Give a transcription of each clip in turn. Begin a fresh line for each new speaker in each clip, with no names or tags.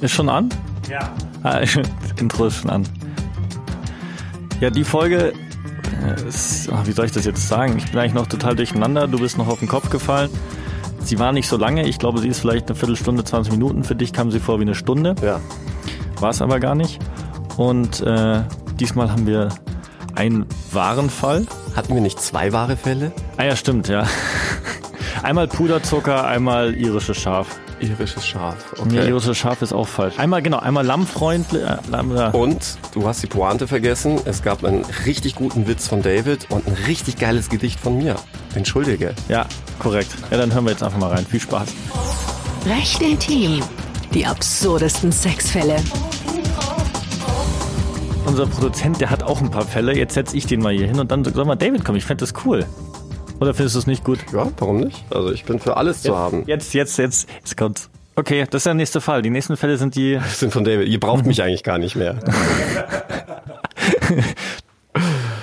Ist schon an?
Ja.
Ah, das Intro ist schon an. Ja, die Folge äh, ist, ach, wie soll ich das jetzt sagen? Ich bin eigentlich noch total durcheinander. Du bist noch auf den Kopf gefallen. Sie war nicht so lange. Ich glaube, sie ist vielleicht eine Viertelstunde, 20 Minuten. Für dich kam sie vor wie eine Stunde.
Ja.
War es aber gar nicht. Und äh, diesmal haben wir einen wahren Fall.
Hatten wir nicht zwei wahre Fälle?
Ah ja, stimmt, ja. Einmal Puderzucker, einmal irisches Schaf.
Irisches Schaf.
Nee,
Okay.
irisches Schaf ist auch falsch. Einmal, genau, einmal Lammfreundlich. Äh, Lamm, ja.
Und du hast die Pointe vergessen. Es gab einen richtig guten Witz von David und ein richtig geiles Gedicht von mir. Entschuldige.
ja, korrekt. Ja, dann hören wir jetzt einfach mal rein. Viel Spaß.
Recht intim. Die absurdesten Sexfälle.
Unser Produzent, der hat auch ein paar Fälle. Jetzt setze ich den mal hier hin und dann sag mal, David, komm, ich fände das cool. Oder findest du es nicht gut?
Ja, warum nicht? Also ich bin für alles zu haben.
Jetzt, jetzt, jetzt, jetzt kommt's. Okay, das ist der nächste Fall. Die nächsten Fälle sind die.
Das sind von David. Ihr braucht mich eigentlich gar nicht mehr.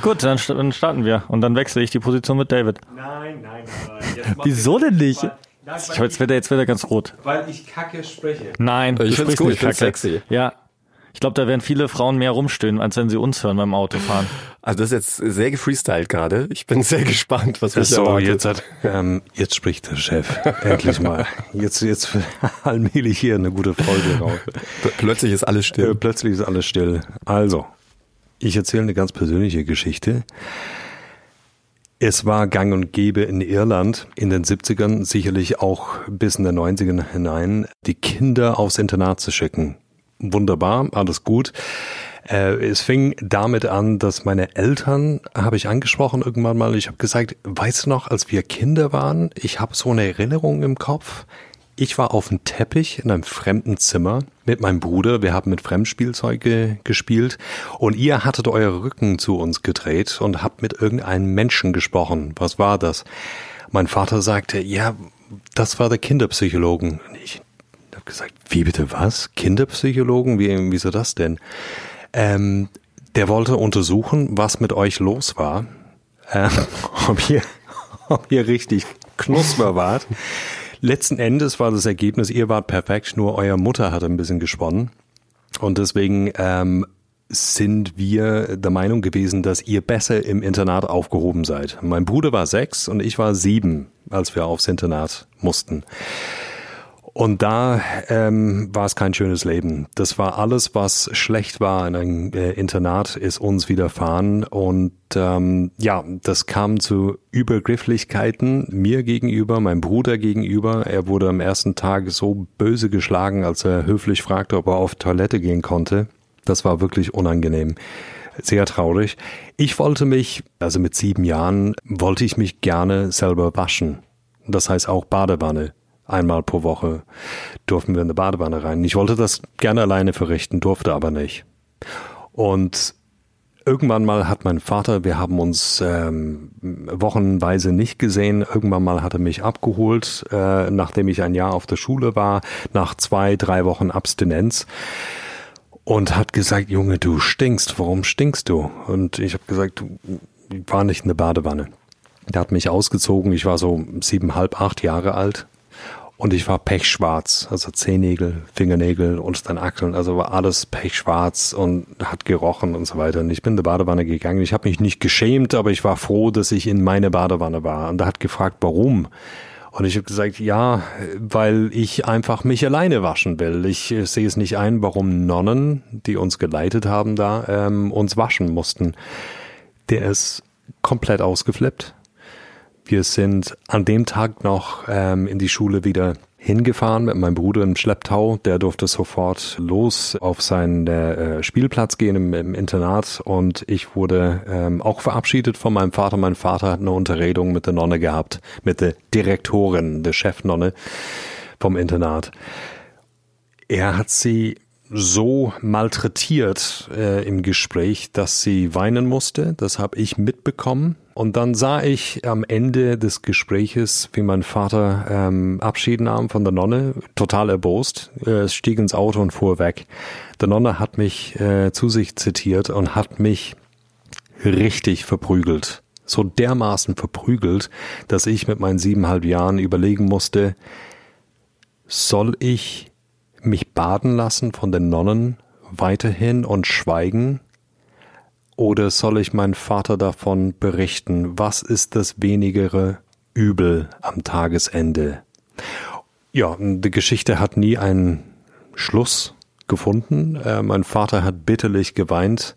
Gut, dann sta- dann starten wir. Und dann wechsle ich die Position mit David.
Nein, nein, nein. Jetzt
Wieso denn nicht?
Nein,
Ich jetzt wird er jetzt wird er ganz rot.
weil ich kacke spreche.
Nein,
Ich find's
sprichst
gut,
nicht
ich find's
kacke.
sexy.
Ja. Ich glaube, da werden viele Frauen mehr rumstöhnen, als wenn sie uns hören beim Autofahren.
Also das ist jetzt sehr gefreestylt gerade. Ich bin sehr gespannt, was mich
So,
erwartet.
jetzt hat, ähm, jetzt spricht der Chef. Endlich mal. Jetzt, jetzt allmählich hier eine gute Folge raus.
Plötzlich ist alles
Äh,
still.
plötzlich ist alles still. Also, ich erzähle eine ganz persönliche Geschichte. Es war gang und gäbe in Irland in den 70ern, sicherlich auch bis in den 90ern hinein, die Kinder aufs Internat zu schicken. Wunderbar, alles gut. Äh, es fing damit an, dass meine Eltern, habe ich angesprochen irgendwann mal, ich habe gesagt, weißt du noch, als wir Kinder waren, ich habe so eine Erinnerung im Kopf, ich war auf dem Teppich in einem fremden Zimmer mit meinem Bruder. Wir haben mit Fremdspielzeuge gespielt und ihr hattet euer Rücken zu uns gedreht und habt mit irgendeinem Menschen gesprochen. Was war das? Mein Vater sagte, ja, das war der Kinderpsychologen. Ich habe gesagt, wie bitte was? Kinderpsychologen? Wie, wieso das denn? Ähm, der wollte untersuchen, was mit euch los war. Ähm, ob ihr, ob ihr richtig knusper wart. Letzten Endes war das Ergebnis, ihr wart perfekt, nur euer Mutter hatte ein bisschen gesponnen. Und deswegen ähm, sind wir der Meinung gewesen, dass ihr besser im Internat aufgehoben seid. Mein Bruder war sechs und ich war sieben, als wir aufs Internat mussten. Und da ähm, war es kein schönes Leben. Das war alles, was schlecht war in einem äh, Internat, ist uns widerfahren. Und ähm, ja, das kam zu Übergrifflichkeiten mir gegenüber, meinem Bruder gegenüber. Er wurde am ersten Tag so böse geschlagen, als er höflich fragte, ob er auf Toilette gehen konnte. Das war wirklich unangenehm. Sehr traurig. Ich wollte mich, also mit sieben Jahren, wollte ich mich gerne selber waschen. Das heißt auch Badewanne. Einmal pro Woche durften wir in eine Badewanne rein. Ich wollte das gerne alleine verrichten, durfte aber nicht. Und irgendwann mal hat mein Vater, wir haben uns ähm, wochenweise nicht gesehen, irgendwann mal hat er mich abgeholt, äh, nachdem ich ein Jahr auf der Schule war, nach zwei, drei Wochen Abstinenz und hat gesagt, Junge, du stinkst, warum stinkst du? Und ich habe gesagt, du war nicht in der Badewanne. Der hat mich ausgezogen, ich war so siebenhalb, acht Jahre alt und ich war pechschwarz, also Zehennägel, Fingernägel und dann Achseln, also war alles pechschwarz und hat gerochen und so weiter. Und ich bin in die Badewanne gegangen. Ich habe mich nicht geschämt, aber ich war froh, dass ich in meine Badewanne war. Und er hat gefragt, warum? Und ich habe gesagt, ja, weil ich einfach mich alleine waschen will. Ich äh, sehe es nicht ein, warum Nonnen, die uns geleitet haben da, ähm, uns waschen mussten. Der ist komplett ausgeflippt. Wir sind an dem Tag noch ähm, in die Schule wieder hingefahren mit meinem Bruder im Schlepptau. Der durfte sofort los auf seinen äh, Spielplatz gehen im, im Internat und ich wurde ähm, auch verabschiedet von meinem Vater. Mein Vater hat eine Unterredung mit der Nonne gehabt, mit der Direktorin, der Chefnonne vom Internat. Er hat sie so malträtiert äh, im Gespräch, dass sie weinen musste. Das habe ich mitbekommen. Und dann sah ich am Ende des Gespräches, wie mein Vater ähm, Abschied nahm von der Nonne, total erbost, äh, stieg ins Auto und fuhr weg. Der Nonne hat mich äh, zu sich zitiert und hat mich richtig verprügelt. So dermaßen verprügelt, dass ich mit meinen siebeneinhalb Jahren überlegen musste, soll ich mich baden lassen von den Nonnen weiterhin und schweigen? Oder soll ich meinen Vater davon berichten? Was ist das wenigere Übel am Tagesende? Ja, die Geschichte hat nie einen Schluss gefunden. Äh, mein Vater hat bitterlich geweint.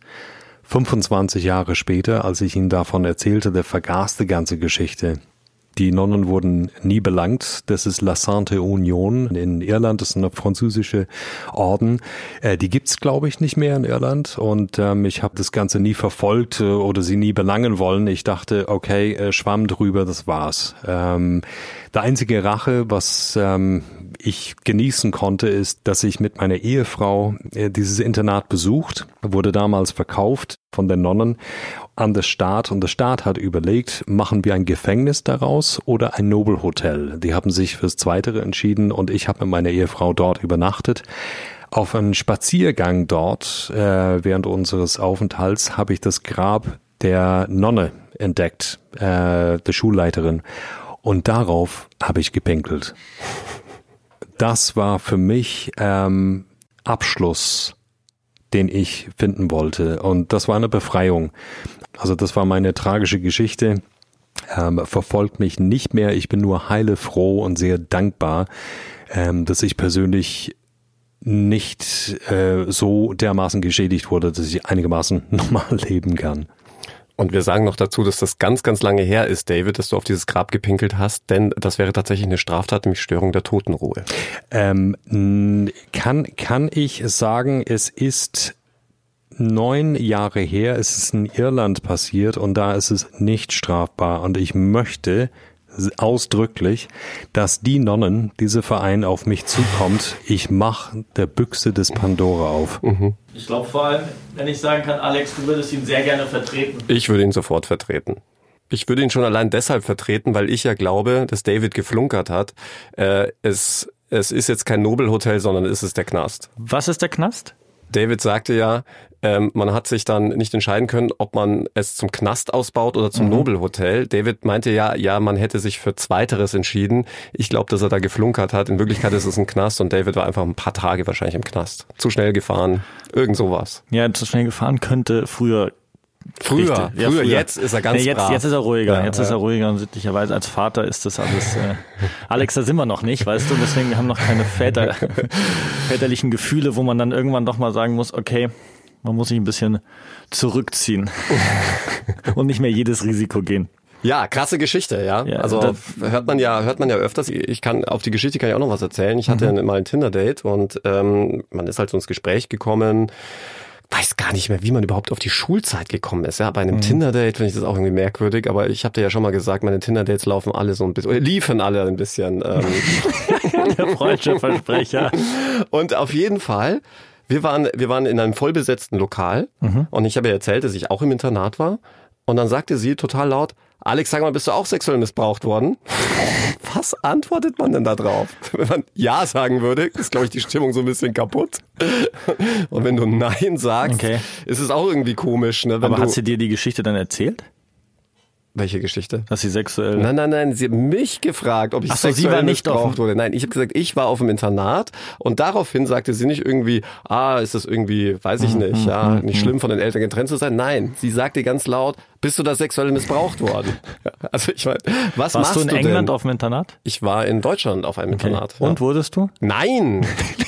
25 Jahre später, als ich ihm davon erzählte, der vergaß die ganze Geschichte. Die Nonnen wurden nie belangt. Das ist La Sainte Union in Irland. Das ist eine französische Orden. Äh, die gibt's, glaube ich, nicht mehr in Irland. Und ähm, ich habe das Ganze nie verfolgt äh, oder sie nie belangen wollen. Ich dachte, okay, äh, schwamm drüber, das war's. Ähm, der einzige Rache, was ähm, ich genießen konnte, ist, dass ich mit meiner Ehefrau äh, dieses Internat besucht, wurde damals verkauft von den Nonnen an den Staat und der Staat hat überlegt, machen wir ein Gefängnis daraus oder ein Nobelhotel. Die haben sich fürs Zweitere entschieden und ich habe mit meiner Ehefrau dort übernachtet. Auf einem Spaziergang dort äh, während unseres Aufenthalts habe ich das Grab der Nonne entdeckt, äh, der Schulleiterin. Und darauf habe ich gepinkelt. Das war für mich ähm, Abschluss den ich finden wollte. Und das war eine Befreiung. Also das war meine tragische Geschichte. Ähm, verfolgt mich nicht mehr. Ich bin nur heile froh und sehr dankbar, ähm, dass ich persönlich nicht äh, so dermaßen geschädigt wurde, dass ich einigermaßen normal leben kann.
Und wir sagen noch dazu, dass das ganz, ganz lange her ist, David, dass du auf dieses Grab gepinkelt hast, denn das wäre tatsächlich eine Straftat, nämlich Störung der Totenruhe.
Ähm, kann, kann ich sagen, es ist neun Jahre her, es ist in Irland passiert und da ist es nicht strafbar. Und ich möchte ausdrücklich, dass die Nonnen, diese Verein auf mich zukommt, ich mache der Büchse des Pandora auf. Mhm.
Ich glaube vor allem, wenn ich sagen kann, Alex, du würdest ihn sehr gerne vertreten.
Ich würde ihn sofort vertreten. Ich würde ihn schon allein deshalb vertreten, weil ich ja glaube, dass David geflunkert hat. Äh, es, es ist jetzt kein Nobelhotel, sondern es ist der Knast.
Was ist der Knast?
David sagte ja, ähm, man hat sich dann nicht entscheiden können, ob man es zum Knast ausbaut oder zum mhm. Nobelhotel. David meinte ja, ja, man hätte sich für Zweiteres entschieden. Ich glaube, dass er da geflunkert hat. In Wirklichkeit ist es ein Knast und David war einfach ein paar Tage wahrscheinlich im Knast. Zu schnell gefahren, irgend sowas.
Ja, zu schnell gefahren könnte früher
Früher, ja, früher, früher, jetzt ist er ganz
nee, jetzt,
brav.
jetzt ist er ruhiger, ja, jetzt ja. ist er ruhiger und sittlicherweise als Vater ist das alles. Äh, Alex, da sind wir noch nicht, weißt du, deswegen haben wir noch keine Väter, väterlichen Gefühle, wo man dann irgendwann doch mal sagen muss, okay, man muss sich ein bisschen zurückziehen und nicht mehr jedes Risiko gehen.
Ja, krasse Geschichte, ja. ja also hört man ja, hört man ja öfters. Ich kann auf die Geschichte kann ich auch noch was erzählen. Ich hatte mhm. mal ein Tinder-Date und ähm, man ist halt so ins Gespräch gekommen weiß gar nicht mehr, wie man überhaupt auf die Schulzeit gekommen ist. Ja, bei einem mhm. Tinder-Date finde ich das auch irgendwie merkwürdig, aber ich habe dir ja schon mal gesagt, meine Tinder-Dates laufen alle so ein bisschen, oder liefen alle ein bisschen. Ähm.
Der freudsche Versprecher.
Und auf jeden Fall wir waren, wir waren in einem vollbesetzten Lokal mhm. und ich habe ihr erzählt, dass ich auch im Internat war. Und dann sagte sie total laut, Alex, sag mal, bist du auch sexuell missbraucht worden? Was antwortet man denn da drauf? Wenn man Ja sagen würde, ist, glaube ich, die Stimmung so ein bisschen kaputt. Und wenn du Nein sagst, okay. ist es auch irgendwie komisch. Ne?
Aber hat sie dir die Geschichte dann erzählt?
Welche Geschichte?
Dass sie sexuell.
Nein, nein, nein. Sie hat mich gefragt, ob ich Ach so, sexuell sie war nicht missbraucht wurde. Nein, ich habe gesagt, ich war auf dem Internat und daraufhin sagte sie nicht irgendwie, ah, ist das irgendwie, weiß ich mhm, nicht, ja, mhm, nicht schlimm von den Eltern getrennt zu sein. Nein, sie sagte ganz laut, bist du da sexuell missbraucht worden? Also ich meine, was
Warst
machst du
in
du
England
denn?
auf dem Internat?
Ich war in Deutschland auf einem okay. Internat.
Und wurdest du?
Nein.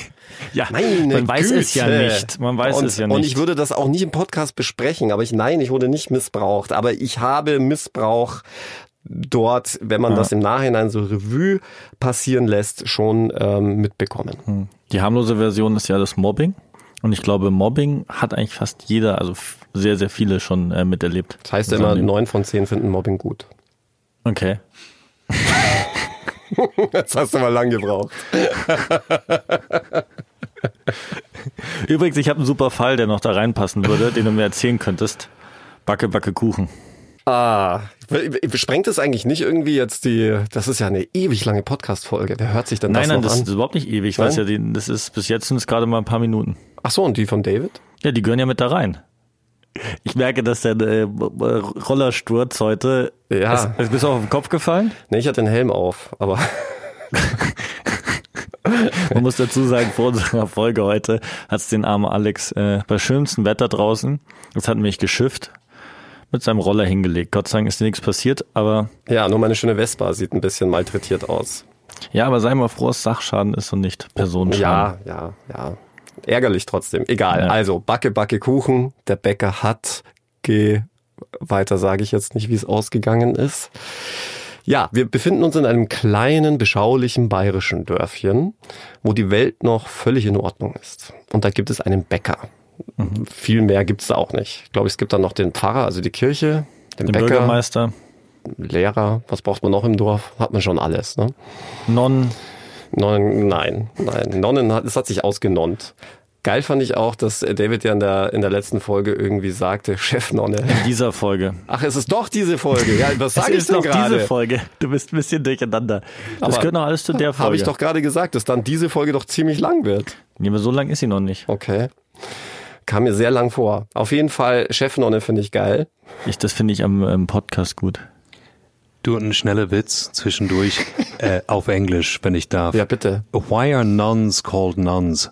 Ja, Meine man weiß Güte. es ja nicht. Man weiß
und,
es ja nicht.
Und ich würde das auch nicht im Podcast besprechen, aber ich, nein, ich wurde nicht missbraucht. Aber ich habe Missbrauch dort, wenn man ja. das im Nachhinein so Revue passieren lässt, schon ähm, mitbekommen. Hm.
Die harmlose Version ist ja das Mobbing. Und ich glaube, Mobbing hat eigentlich fast jeder, also sehr, sehr viele schon äh, miterlebt.
Das heißt immer, neun von zehn finden Mobbing gut.
Okay.
Jetzt hast du mal lang gebraucht.
Übrigens, ich habe einen super Fall, der noch da reinpassen würde, den du mir erzählen könntest. Backe, Backe, Kuchen.
Ah, sprengt es eigentlich nicht irgendwie jetzt die, das ist ja eine ewig lange Podcast-Folge. Wer hört sich denn
nein,
das
nein,
noch
das
an?
Nein, das ist überhaupt nicht ewig. Weiß ja, die, das ist, bis jetzt sind es gerade mal ein paar Minuten.
Ach so, und die von David?
Ja, die gehören ja mit da rein. Ich merke, dass der äh, Rollersturz heute.
Ja.
Ist, bist du auf den Kopf gefallen?
Nee, ich hatte den Helm auf, aber.
Man muss dazu sagen, vor unserer Folge heute hat es den armen Alex äh, bei schönstem Wetter draußen, das hat mich geschifft, mit seinem Roller hingelegt. Gott sei Dank ist dir nichts passiert, aber
Ja, nur meine schöne Vespa sieht ein bisschen malträtiert aus.
ja, aber sei mal froh, dass Sachschaden ist und nicht Personenschaden.
Ja, ja, ja. Ärgerlich trotzdem. Egal.
Ja.
Also, Backe, Backe, Kuchen. Der Bäcker hat ge weiter sage ich jetzt nicht, wie es ausgegangen ist. Ja, wir befinden uns in einem kleinen, beschaulichen bayerischen Dörfchen, wo die Welt noch völlig in Ordnung ist. Und da gibt es einen Bäcker. Viel mehr gibt es da auch nicht. Ich glaube, es gibt dann noch den Pfarrer, also die Kirche, den,
Den
Bäcker,
Bürgermeister,
Lehrer. Was braucht man noch im Dorf? Hat man schon alles. Ne?
Nonnen,
Nonnen, nein, nein. Nonnen hat, es hat sich ausgenonnt. Geil fand ich auch, dass David ja in der, in der letzten Folge irgendwie sagte, Chefnonne.
in dieser Folge.
Ach, es ist doch diese Folge. Ja, was sage
es
ich
ist
denn gerade?
diese Folge. Du bist ein bisschen durcheinander. Das
Aber
gehört noch alles zu der Folge.
Habe ich doch gerade gesagt, dass dann diese Folge doch ziemlich lang wird.
Nee, aber so lang ist sie noch nicht.
Okay. Kam mir sehr lang vor. Auf jeden Fall, Chefnonne finde ich geil.
Ich, das finde ich am ähm, Podcast gut.
Du, ein schneller Witz zwischendurch äh, auf Englisch, wenn ich darf.
Ja, bitte.
Why are nuns called nuns?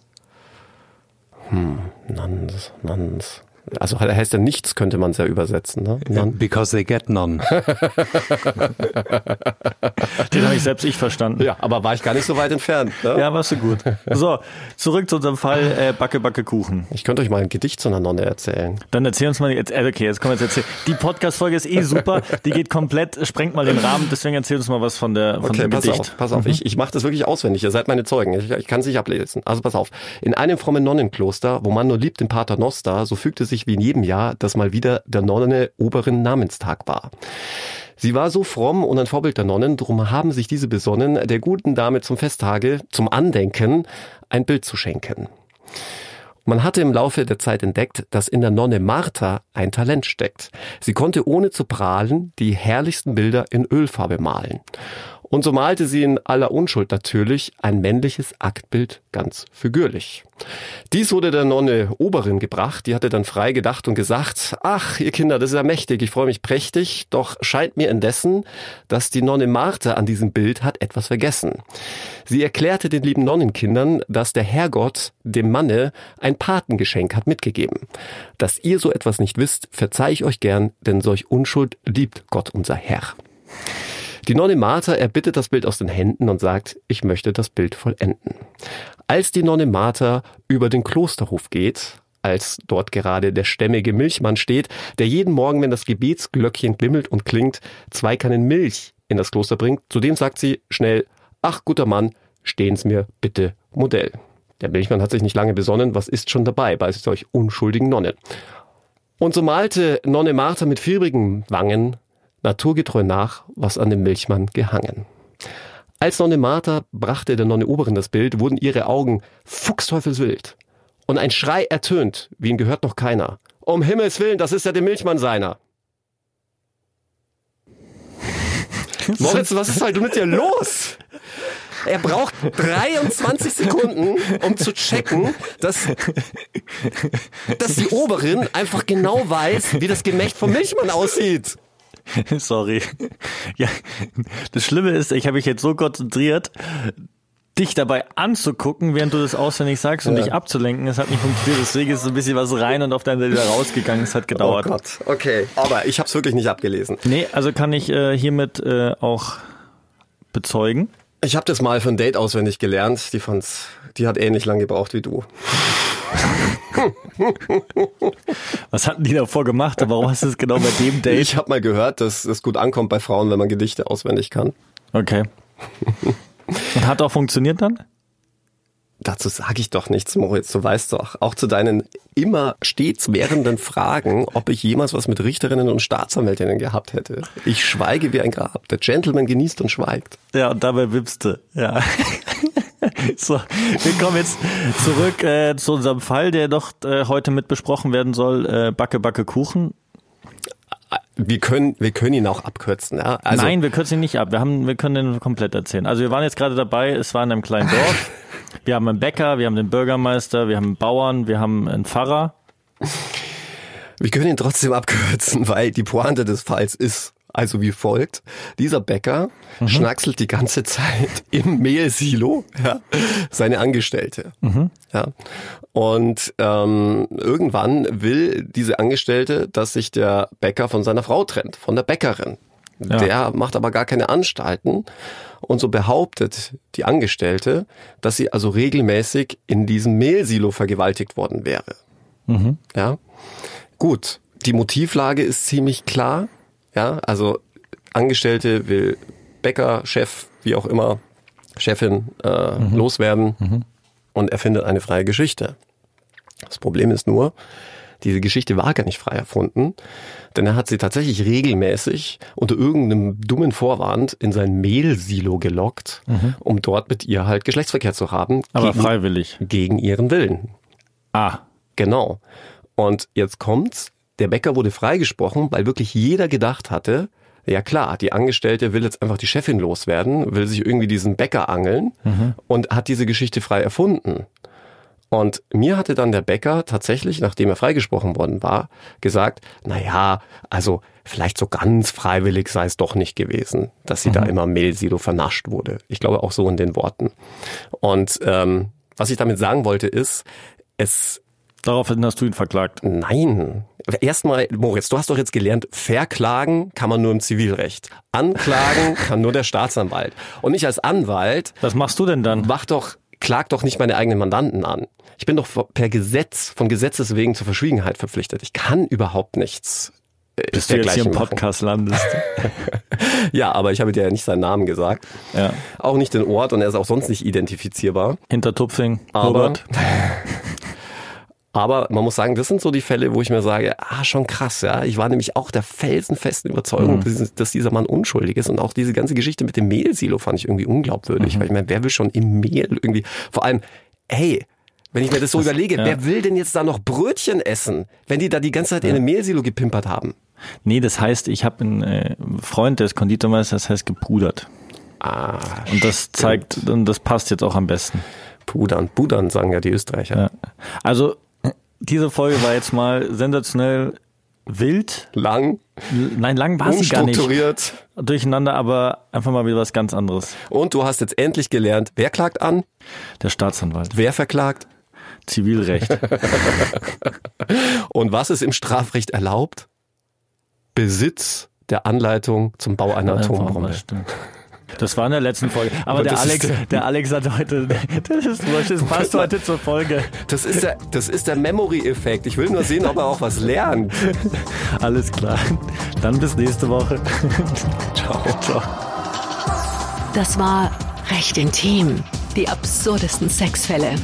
Nuns, Nuns. Also heißt ja nichts, könnte man es ja übersetzen. Ne?
Because they get none.
Den habe ich selbst ich verstanden.
Ja, aber war ich gar nicht so weit entfernt. Ne?
Ja, warst du gut. So, zurück zu unserem Fall äh, Backe, Backe, Kuchen.
Ich könnte euch mal ein Gedicht zu einer Nonne erzählen.
Dann erzähl uns mal, jetzt, äh, okay, jetzt kommen wir jetzt erzählen. Die Podcast-Folge ist eh super, die geht komplett, sprengt mal den Rahmen, deswegen erzähl uns mal was von, der, von
Okay,
dem
pass
Gedicht.
auf, pass auf. Ich, ich mache das wirklich auswendig. Ihr seid meine Zeugen. Ich, ich kann es nicht ablesen. Also pass auf. In einem frommen Nonnenkloster, wo man nur liebt den Pater Noster, so fügte sich wie in jedem Jahr, dass mal wieder der Nonne oberen Namenstag war. Sie war so fromm und ein Vorbild der Nonnen, drum haben sich diese besonnen, der guten Dame zum Festtage, zum Andenken, ein Bild zu schenken. Man hatte im Laufe der Zeit entdeckt, dass in der Nonne Martha ein Talent steckt. Sie konnte ohne zu prahlen die herrlichsten Bilder in Ölfarbe malen. Und so malte sie in aller Unschuld natürlich ein männliches Aktbild ganz figürlich. Dies wurde der Nonne Oberin gebracht, die hatte dann frei gedacht und gesagt, ach, ihr Kinder, das ist ja mächtig, ich freue mich prächtig, doch scheint mir indessen, dass die Nonne Martha an diesem Bild hat etwas vergessen. Sie erklärte den lieben Nonnenkindern, dass der Herrgott dem Manne ein Patengeschenk hat mitgegeben. Dass ihr so etwas nicht wisst, verzeih ich euch gern, denn solch Unschuld liebt Gott unser Herr. Die Nonne Martha erbittet das Bild aus den Händen und sagt, ich möchte das Bild vollenden. Als die Nonne Martha über den Klosterhof geht, als dort gerade der stämmige Milchmann steht, der jeden Morgen, wenn das Gebetsglöckchen glimmelt und klingt, zwei Kannen Milch in das Kloster bringt, zudem sagt sie schnell, ach guter Mann, stehen's mir bitte Modell. Der Milchmann hat sich nicht lange besonnen, was ist schon dabei bei solch unschuldigen Nonnen. Und so malte Nonne Martha mit fiebrigen Wangen naturgetreu nach, was an dem Milchmann gehangen. Als Nonne Martha brachte der Nonne Oberin das Bild, wurden ihre Augen fuchsteufelswild. Und ein Schrei ertönt, wie ihn gehört noch keiner. Um Himmels Willen, das ist ja der Milchmann seiner. Moritz, was ist heute mit dir los? Er braucht 23 Sekunden, um zu checken, dass, dass die Oberin einfach genau weiß, wie das Gemächt vom Milchmann aussieht.
Sorry. Ja, das Schlimme ist, ich habe mich jetzt so konzentriert, dich dabei anzugucken, während du das auswendig sagst und
Ja.
dich abzulenken. Es hat nicht funktioniert, deswegen ist so ein bisschen was rein und auf Seite wieder rausgegangen. Es hat gedauert.
Oh Gott, okay. Aber ich habe es wirklich nicht abgelesen.
Nee, also kann ich äh, hiermit äh, auch bezeugen.
Ich habe das mal für ein Date auswendig gelernt. Die fand's, die hat ähnlich lang gebraucht wie du.
Was hatten die davor gemacht? Warum hast du es genau bei dem Date?
Ich habe mal gehört, dass es gut ankommt bei Frauen, wenn man Gedichte auswendig kann.
Okay. Und hat auch funktioniert dann?
Dazu sage ich doch nichts, Moritz. Du weißt doch, auch zu deinen immer stets währenden Fragen, ob ich jemals was mit Richterinnen und Staatsanwältinnen gehabt hätte. Ich schweige wie ein Grab. Der Gentleman genießt und schweigt.
Ja, und dabei wippste. Ja. So, wir kommen jetzt zurück äh, zu unserem Fall, der doch äh, heute mit besprochen werden soll. Äh, Backe, Backe, Kuchen.
Wir können, wir können ihn auch abkürzen. Ja? Also,
Nein, wir kürzen ihn nicht ab. Wir, haben, wir können den komplett erzählen. Also wir waren jetzt gerade dabei, es war in einem kleinen Dorf. Wir haben einen Bäcker, wir haben den Bürgermeister, wir haben einen Bauern, wir haben einen Pfarrer.
wir können ihn trotzdem abkürzen, weil die Pointe des Falls ist also wie folgt. Dieser Bäcker
Mhm.
schnackselt die ganze Zeit im Mehlsilo ja, seine Angestellte.
Mhm.
Ja. Und ähm, irgendwann will diese Angestellte, dass sich der Bäcker von seiner Frau trennt, von der Bäckerin.
Ja.
Der macht aber gar keine Anstalten. Und so behauptet die Angestellte, dass sie also regelmäßig in diesem Mehlsilo vergewaltigt worden wäre. Ja. Gut. Die Motivlage ist ziemlich klar. Ja, also Angestellte will Bäcker, Chef, wie auch immer, Chefin äh, loswerden und erfindet eine freie Geschichte. Das Problem ist nur, diese Geschichte war gar nicht frei erfunden, denn er hat sie tatsächlich regelmäßig unter irgendeinem dummen Vorwand in sein Mehlsilo gelockt, um dort mit ihr halt Geschlechtsverkehr zu haben.
Aber
gegen,
freiwillig.
Gegen ihren Willen.
Ah,
Genau. Und jetzt kommt's. Der Bäcker wurde freigesprochen, weil wirklich jeder gedacht hatte, ja klar, die Angestellte will jetzt einfach die Chefin loswerden, will sich irgendwie diesen Bäcker angeln und hat diese Geschichte frei erfunden. Und mir hatte dann der Bäcker tatsächlich, nachdem er freigesprochen worden war, gesagt, na ja, also vielleicht so ganz freiwillig sei es doch nicht gewesen, dass sie da immer Mehlsilo vernascht wurde. Ich glaube auch so in den Worten. Und ähm, was ich damit sagen wollte ist, es
daraufhin hast du ihn verklagt.
Nein. Erstmal, Moritz, du hast doch jetzt gelernt, verklagen kann man nur im Zivilrecht. Anklagen kann nur der Staatsanwalt. Und ich als Anwalt
Was machst du denn dann?
mach doch, klag doch nicht meine eigenen Mandanten an. Ich bin doch per Gesetz, von Gesetzes wegen zur Verschwiegenheit verpflichtet. Ich kann überhaupt nichts. äh,
Bis du jetzt hier im
machen.
Podcast landest.
Ja, aber ich habe dir ja nicht seinen Namen gesagt.
ja.
Auch nicht den Ort und er ist auch sonst nicht identifizierbar.
Hinter Tupfing.
Aber,
Robert.
aber man muss sagen, das sind so die Fälle, wo ich mir sage, ah, schon krass, ja. Ich war nämlich auch der felsenfesten Überzeugung, dass, dass dieser Mann unschuldig ist. Und auch diese ganze Geschichte mit dem Mehlsilo fand ich irgendwie unglaubwürdig. Weil ich meine, wer will schon im Mehl irgendwie, vor allem, hey, wenn ich mir das so überlege,
ja.
wer will denn jetzt da noch Brötchen essen, wenn die da die ganze Zeit in einem Mehlsilo gepimpert haben?
Nee, das heißt, ich habe einen äh, Freund, der ist Konditormeister, das heißt gepudert.
Ah,
Und das zeigt, und das passt jetzt auch am besten.
Pudern, Pudern, sagen ja die Österreicher.
Ja. Also, diese Folge war jetzt mal sensationell wild.
Lang,
Nein, lang war sie gar nicht.
unstrukturiert.
Durcheinander, aber einfach mal wieder was ganz anderes.
Und du hast jetzt endlich gelernt, wer klagt an,
Der Staatsanwalt.
wer verklagt
Zivilrecht.
und was ist im Strafrecht erlaubt? Besitz der Anleitung zum Bau einer Atombombe.
Das war in der letzten Folge. Aber,
Aber
der Alex,
ist
der Alex hat heute, das ist wurscht, das passt heute zur Folge.
Das ist der, das ist der Memory-Effekt. Ich will nur sehen, ob er auch was lernt.
Alles klar. Dann bis nächste Woche. Ciao. Ciao.
Das war Recht intim. Die absurdesten Sexfälle.